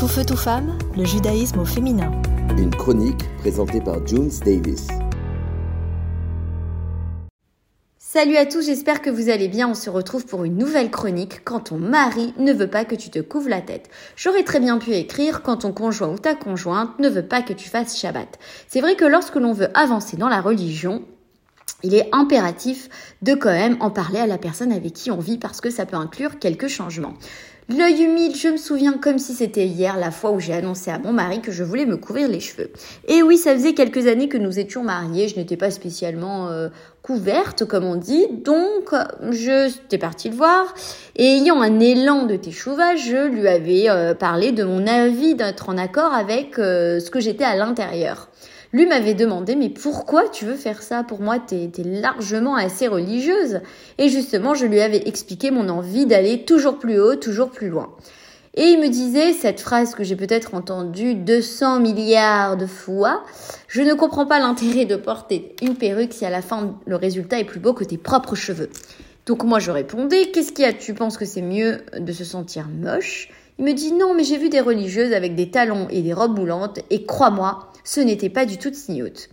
Tout feu, tout femme, le judaïsme au féminin. Une chronique présentée par Junes Davis. Salut à tous, j'espère que vous allez bien. On se retrouve pour une nouvelle chronique quand ton mari ne veut pas que tu te couvres la tête. J'aurais très bien pu écrire quand ton conjoint ou ta conjointe ne veut pas que tu fasses Shabbat. C'est vrai que lorsque l'on veut avancer dans la religion, il est impératif de quand même en parler à la personne avec qui on vit parce que ça peut inclure quelques changements. L'œil humide, je me souviens comme si c'était hier la fois où j'ai annoncé à mon mari que je voulais me couvrir les cheveux. Et oui, ça faisait quelques années que nous étions mariés, je n'étais pas spécialement euh, couverte comme on dit, donc je j'étais partie le voir et ayant un élan de t'échouvage, je lui avais euh, parlé de mon avis d'être en accord avec euh, ce que j'étais à l'intérieur. Lui m'avait demandé mais pourquoi tu veux faire ça? Pour moi, t'es es largement assez religieuse. Et justement, je lui avais expliqué mon envie d'aller toujours plus haut, toujours plus loin. Et il me disait cette phrase que j'ai peut-être entendue 200 milliards de fois. Je ne comprends pas l'intérêt de porter une perruque si à la fin le résultat est plus beau que tes propres cheveux. Donc moi je répondais, qu'est-ce qu'il y a? Tu penses que c'est mieux de se sentir moche Il me dit non mais j'ai vu des religieuses avec des talons et des robes moulantes et crois-moi, ce n'était pas du tout signote.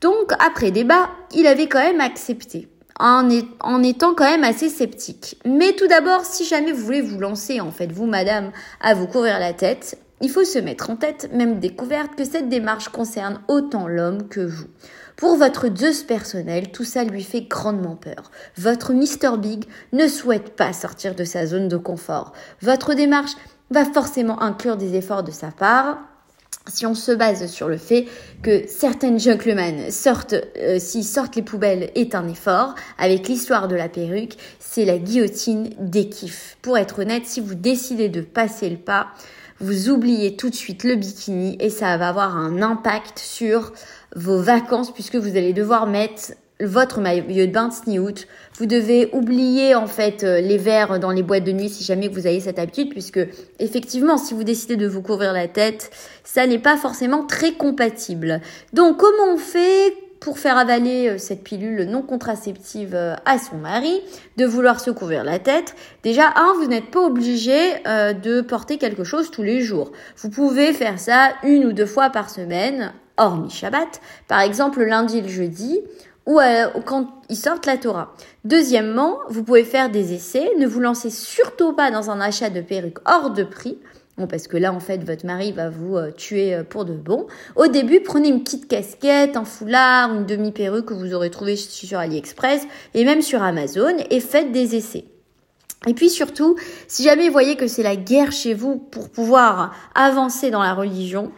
Donc, après débat, il avait quand même accepté, en, en, étant quand même assez sceptique. Mais tout d'abord, si jamais vous voulez vous lancer, en fait, vous, madame, à vous couvrir la tête, il faut se mettre en tête, même découverte, que cette démarche concerne autant l'homme que vous. Pour votre Zeus personnel, tout ça lui fait grandement peur. Votre Mr. Big ne souhaite pas sortir de sa zone de confort. Votre démarche va forcément inclure des efforts de sa part, si on se base sur le fait que certaines gentlemen sortent, euh, s'ils sortent les poubelles est un effort, avec l'histoire de la perruque, c'est la guillotine des kiffs. Pour être honnête, si vous décidez de passer le pas, vous oubliez tout de suite le bikini et ça va avoir un impact sur vos vacances puisque vous allez devoir mettre votre maillot de bain de sniout. Vous devez oublier en fait euh, les verres dans les boîtes de nuit si jamais vous avez cette habitude puisque effectivement si vous décidez de vous couvrir la tête, ça n'est pas forcément très compatible. Donc comment on fait pour faire avaler euh, cette pilule non contraceptive euh, à son mari, de vouloir se couvrir la tête? Déjà, un, vous n'êtes pas obligé de porter quelque chose tous les jours. Vous pouvez faire ça une ou deux fois par semaine, hormis Shabbat. Par exemple, le lundi et le jeudi, ou quand ils sortent la Torah. Deuxièmement, vous pouvez faire des essais. Ne vous lancez surtout pas dans un achat de perruque hors de prix. Bon, parce que là, en fait, votre mari va vous euh, tuer euh, pour de bon. Au début, prenez une petite casquette, un foulard, une demi-perruque que vous aurez trouvé sur AliExpress et même sur Amazon et faites des essais. Et puis surtout, si jamais vous voyez que c'est la guerre chez vous pour pouvoir avancer dans la religion,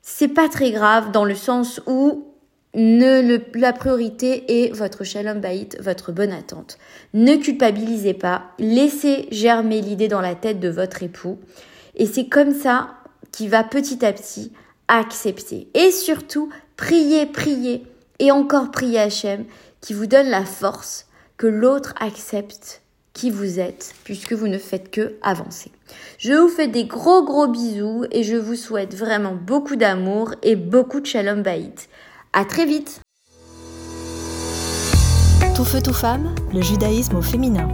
c'est pas très grave dans le sens où la priorité est votre shalom baït, votre bonne attente. Ne culpabilisez pas, laissez germer l'idée dans la tête de votre époux. Et c'est comme ça qu'il va petit à petit accepter. Et surtout, priez, priez, et encore priez Hachem, qui vous donne la force que l'autre accepte qui vous êtes, puisque vous ne faites que avancer. Je vous fais des gros gros bisous et je vous souhaite vraiment beaucoup d'amour et beaucoup de shalom baït. À très vite Tout feu, tout femme, le judaïsme au féminin.